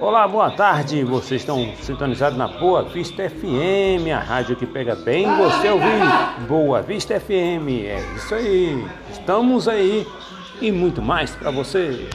Olá, boa tarde. Vocês estão sintonizados na Boa Vista FM, a rádio que pega bem você ouvir. Boa Vista FM, é isso aí. Estamos aí e muito mais para você.